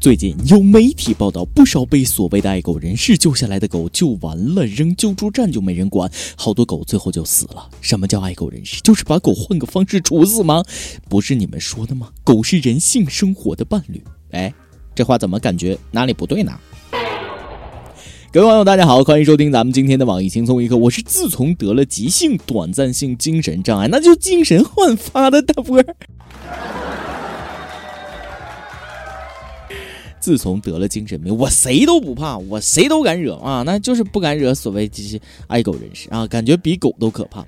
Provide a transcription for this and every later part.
最近有媒体报道，不少被所谓的爱狗人士救下来的狗救完了，扔救助站就没人管，好多狗最后就死了。什么叫爱狗人士？就是把狗换个方式处死吗？不是你们说的吗？狗是人性生活的伴侣。哎，这话怎么感觉哪里不对呢？各位网友，大家好，欢迎收听咱们今天的网易轻松一刻。我是自从得了急性短暂性精神障碍，那就精神焕发的大波儿。自从得了精神病，我谁都不怕，我谁都敢惹啊，那就是不敢惹所谓这些爱狗人士啊，感觉比狗都可怕。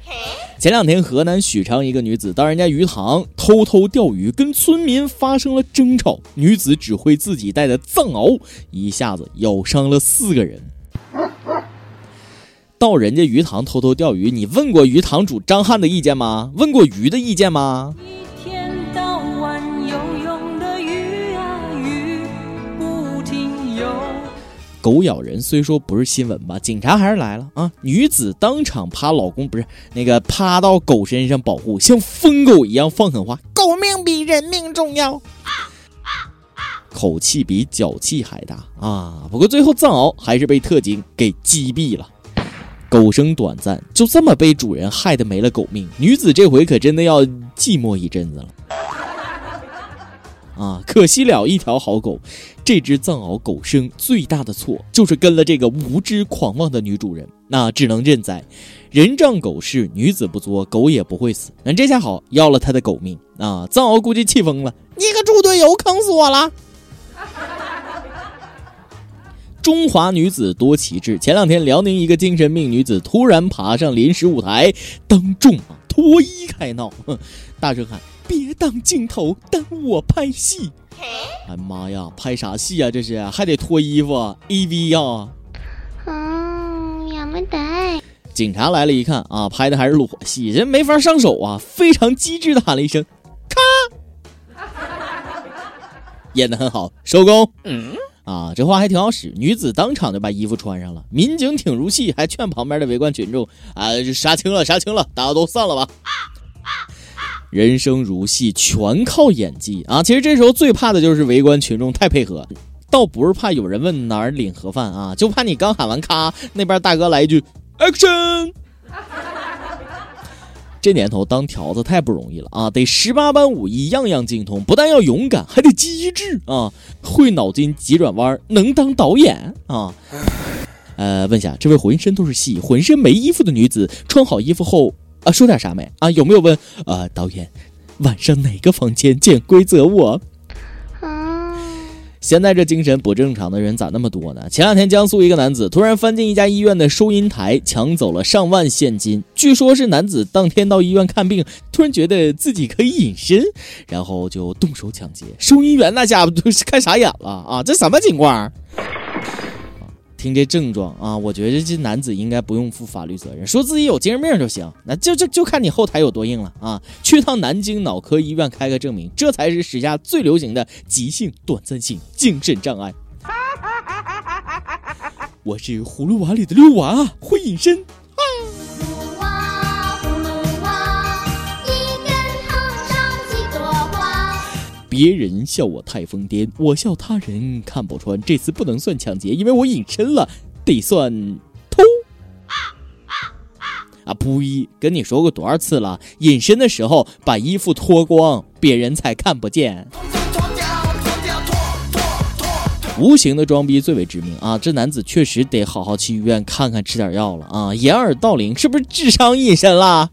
前两天，河南许昌一个女子到人家鱼塘偷偷钓鱼，跟村民发生了争吵，女子指挥自己带的藏獒，一下子咬伤了四个人。到人家鱼塘偷偷钓鱼，你问过鱼塘主张翰的意见吗？问过鱼的意见吗？狗咬人虽说不是新闻吧，警察还是来了啊！女子当场趴老公不是那个趴到狗身上保护，像疯狗一样放狠话：“狗命比人命重要。”口气比脚气还大啊！不过最后藏獒还是被特警给击毙了。狗生短暂，就这么被主人害得没了狗命，女子这回可真的要寂寞一阵子了。啊，可惜了一条好狗。这只藏獒狗生最大的错就是跟了这个无知狂妄的女主人，那只能认栽。人仗狗势，女子不作，狗也不会死。那这下好，要了他的狗命啊！藏獒估计气疯了，你个猪队友坑死我了！中华女子多奇志，前两天辽宁一个精神病女子突然爬上临时舞台，当众脱衣开闹，大声喊。别当镜头，当我拍戏！哎妈呀，拍啥戏啊？这是还得脱衣服，A V 呀！嗯，也没得。警察来了，一看啊，拍的还是裸戏，人没法上手啊，非常机智的喊了一声“咔”，演的很好，收工。嗯，啊，这话还挺好使，女子当场就把衣服穿上了。民警挺入戏，还劝旁边的围观群众啊，杀青了，杀青了，大家都散了吧。人生如戏，全靠演技啊！其实这时候最怕的就是围观群众太配合，倒不是怕有人问哪儿领盒饭啊，就怕你刚喊完咔，那边大哥来一句 action。这年头当条子太不容易了啊，得十八般武艺样样精通，不但要勇敢，还得机智啊，会脑筋急转弯，能当导演啊。呃，问下这位浑身都是戏、浑身没衣服的女子，穿好衣服后。啊，说点啥没啊？有没有问啊？导演，晚上哪个房间见规则我？现在这精神不正常的人咋那么多呢？前两天江苏一个男子突然翻进一家医院的收银台，抢走了上万现金。据说是男子当天到医院看病，突然觉得自己可以隐身，然后就动手抢劫。收银员那家伙都是看傻眼了啊！这什么情况？听这症状啊，我觉得这男子应该不用负法律责任，说自己有精神病就行。那就就就看你后台有多硬了啊！去趟南京脑科医院开个证明，这才是时下最流行的急性短暂性精神障碍。我是葫芦娃里的六娃，会隐身。别人笑我太疯癫，我笑他人看不穿。这次不能算抢劫，因为我隐身了，得算偷。啊呸！跟你说过多少次了，隐身的时候把衣服脱光，别人才看不见。无形的装逼最为致命啊！这男子确实得好好去医院看看，吃点药了啊！掩耳盗铃，是不是智商隐身了？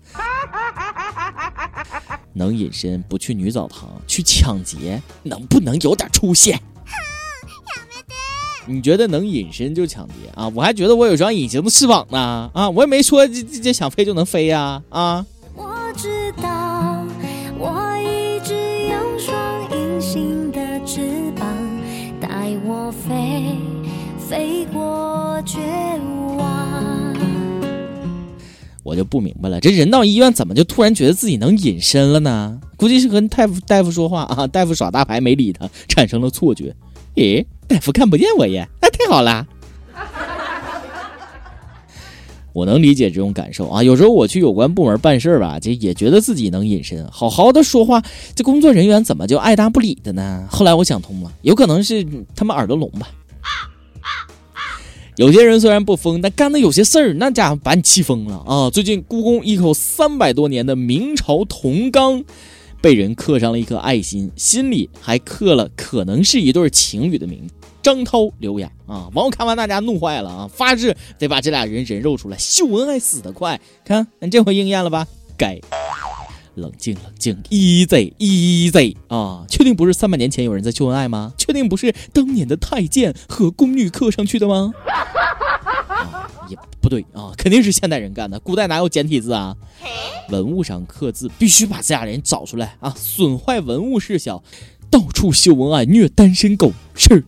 能隐身不去女澡堂去抢劫，能不能有点出息？你觉得能隐身就抢劫啊？我还觉得我有双隐形的翅膀呢啊！我也没说这这想飞就能飞呀啊！我我就不明白了，这人到医院怎么就突然觉得自己能隐身了呢？估计是和大夫大夫说话啊，大夫耍大牌没理他，产生了错觉。咦，大夫看不见我耶，那太好了。我能理解这种感受啊。有时候我去有关部门办事吧，就也觉得自己能隐身，好好的说话，这工作人员怎么就爱答不理的呢？后来我想通了，有可能是他们耳朵聋吧。有些人虽然不疯，但干的有些事儿，那家伙把你气疯了啊！最近故宫一口三百多年的明朝铜缸，被人刻上了一颗爱心，心里还刻了可能是一对情侣的名字：张涛、刘雅啊！网友看完，大家怒坏了啊，发誓得把这俩人人肉出来，秀恩爱死得快，看，这回应验了吧？该。冷静，冷静，easy，easy 啊！确定不是三百年前有人在秀恩爱吗？确定不是当年的太监和宫女刻上去的吗？啊，也不对啊，肯定是现代人干的。古代哪有简体字啊？文物上刻字必须把这俩人找出来啊！损坏文物事小，到处秀恩爱虐单身狗，事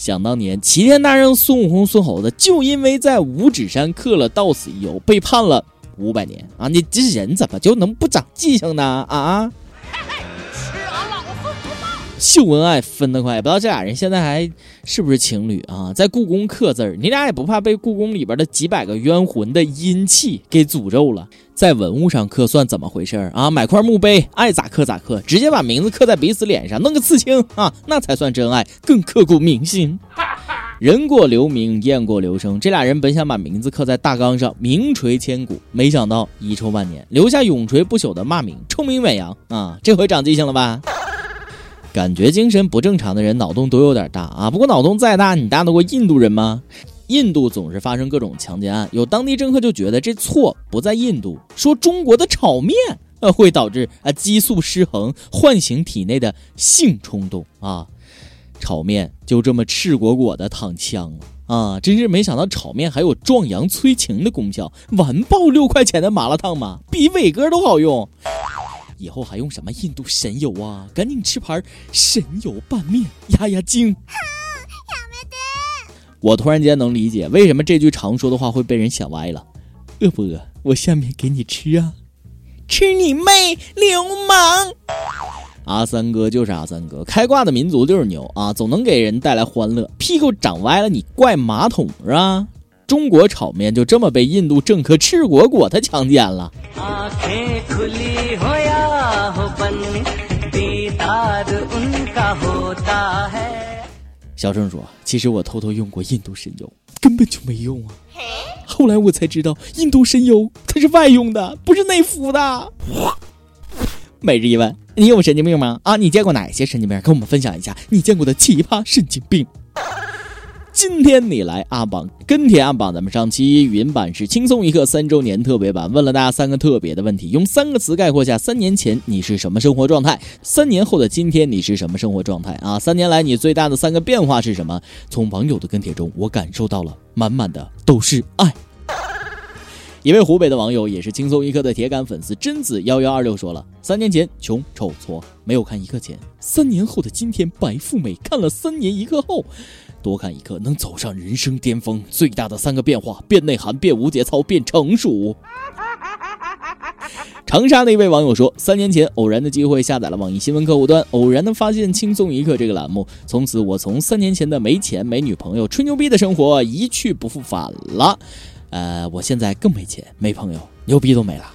想当年，齐天大圣孙悟空、孙猴子就因为在五指山刻了“到此一游”，被判了五百年啊！你这人怎么就能不长记性呢？啊！秀恩爱分得快，不知道这俩人现在还是不是情侣啊？在故宫刻字儿，你俩也不怕被故宫里边的几百个冤魂的阴气给诅咒了？在文物上刻算怎么回事儿啊？买块墓碑，爱咋刻咋刻，直接把名字刻在彼此脸上，弄个刺青啊，那才算真爱，更刻骨铭心。人过留名，雁过留声，这俩人本想把名字刻在大纲上，名垂千古，没想到遗臭万年，留下永垂不朽的骂名，臭名远扬啊！这回长记性了吧？感觉精神不正常的人脑洞都有点大啊！不过脑洞再大，你大得过印度人吗？印度总是发生各种强奸案，有当地政客就觉得这错不在印度，说中国的炒面呃会导致啊激素失衡，唤醒体内的性冲动啊！炒面就这么赤果果的躺枪了啊！真是没想到炒面还有壮阳催情的功效，完爆六块钱的麻辣烫吗？比伟哥都好用。以后还用什么印度神油啊？赶紧吃盘神油拌面压压惊。我突然间能理解为什么这句常说的话会被人想歪了。饿不饿？我下面给你吃啊！吃你妹，流氓！阿三哥就是阿三哥，开挂的民族就是牛啊，总能给人带来欢乐。屁股长歪了，你怪马桶啊？中国炒面就这么被印度政客赤果果的强奸了。小郑说：“其实我偷偷用过印度神油，根本就没用啊。后来我才知道，印度神油它是外用的，不是内服的。”每日一问：你有神经病吗？啊，你见过哪些神经病？跟我们分享一下你见过的奇葩神经病。今天你来阿榜跟帖阿榜，咱们上期语音版是轻松一刻三周年特别版，问了大家三个特别的问题，用三个词概括下三年前你是什么生活状态，三年后的今天你是什么生活状态啊？三年来你最大的三个变化是什么？从网友的跟帖中，我感受到了满满的都是爱。一位湖北的网友也是轻松一刻的铁杆粉丝，贞子幺幺二六说了：三年前穷丑挫没有看一刻前，三年后的今天白富美看了三年一刻后。多看一刻，能走上人生巅峰。最大的三个变化：变内涵、变无节操、变成熟。长沙的一位网友说：“三年前偶然的机会下载了网易新闻客户端，偶然的发现‘轻松一刻’这个栏目，从此我从三年前的没钱、没女朋友、吹牛逼的生活一去不复返了。呃，我现在更没钱、没朋友，牛逼都没了。”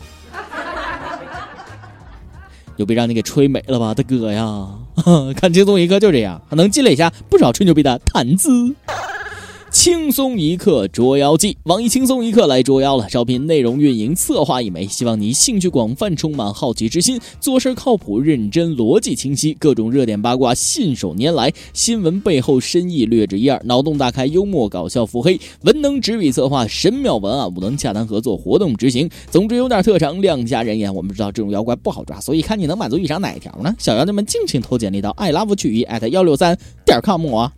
又被让你给吹没了吧，大哥呀！看轻松一刻就这样，还能积累一下不少吹牛逼的谈资。轻松一刻捉妖记，网易轻松一刻来捉妖了。招聘内容运营策划一枚，希望你兴趣广泛，充满好奇之心，做事靠谱认真，逻辑清晰，各种热点八卦信手拈来，新闻背后深意略知一二，脑洞大开，幽默搞笑，腹黑，文能执笔策划，神妙文案，武能洽谈合作，活动执行。总之有点特长，亮瞎人眼。我们知道这种妖怪不好抓，所以看你能满足以上哪一条呢？小妖精们尽情投简历到 i love 曲艺艾特幺六三点 com 啊。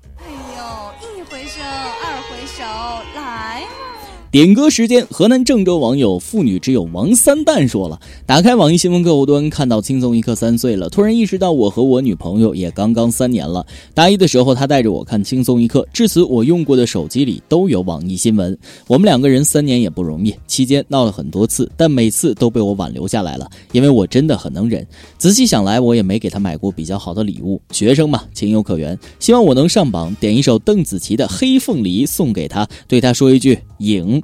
点歌时间，河南郑州网友妇女只有王三蛋说了：打开网易新闻客户端，看到轻松一刻三岁了，突然意识到我和我女朋友也刚刚三年了。大一的时候，她带着我看轻松一刻，至此我用过的手机里都有网易新闻。我们两个人三年也不容易，期间闹了很多次，但每次都被我挽留下来了，因为我真的很能忍。仔细想来，我也没给她买过比较好的礼物，学生嘛，情有可原。希望我能上榜，点一首邓紫棋的《黑凤梨》送给她，对她说一句。影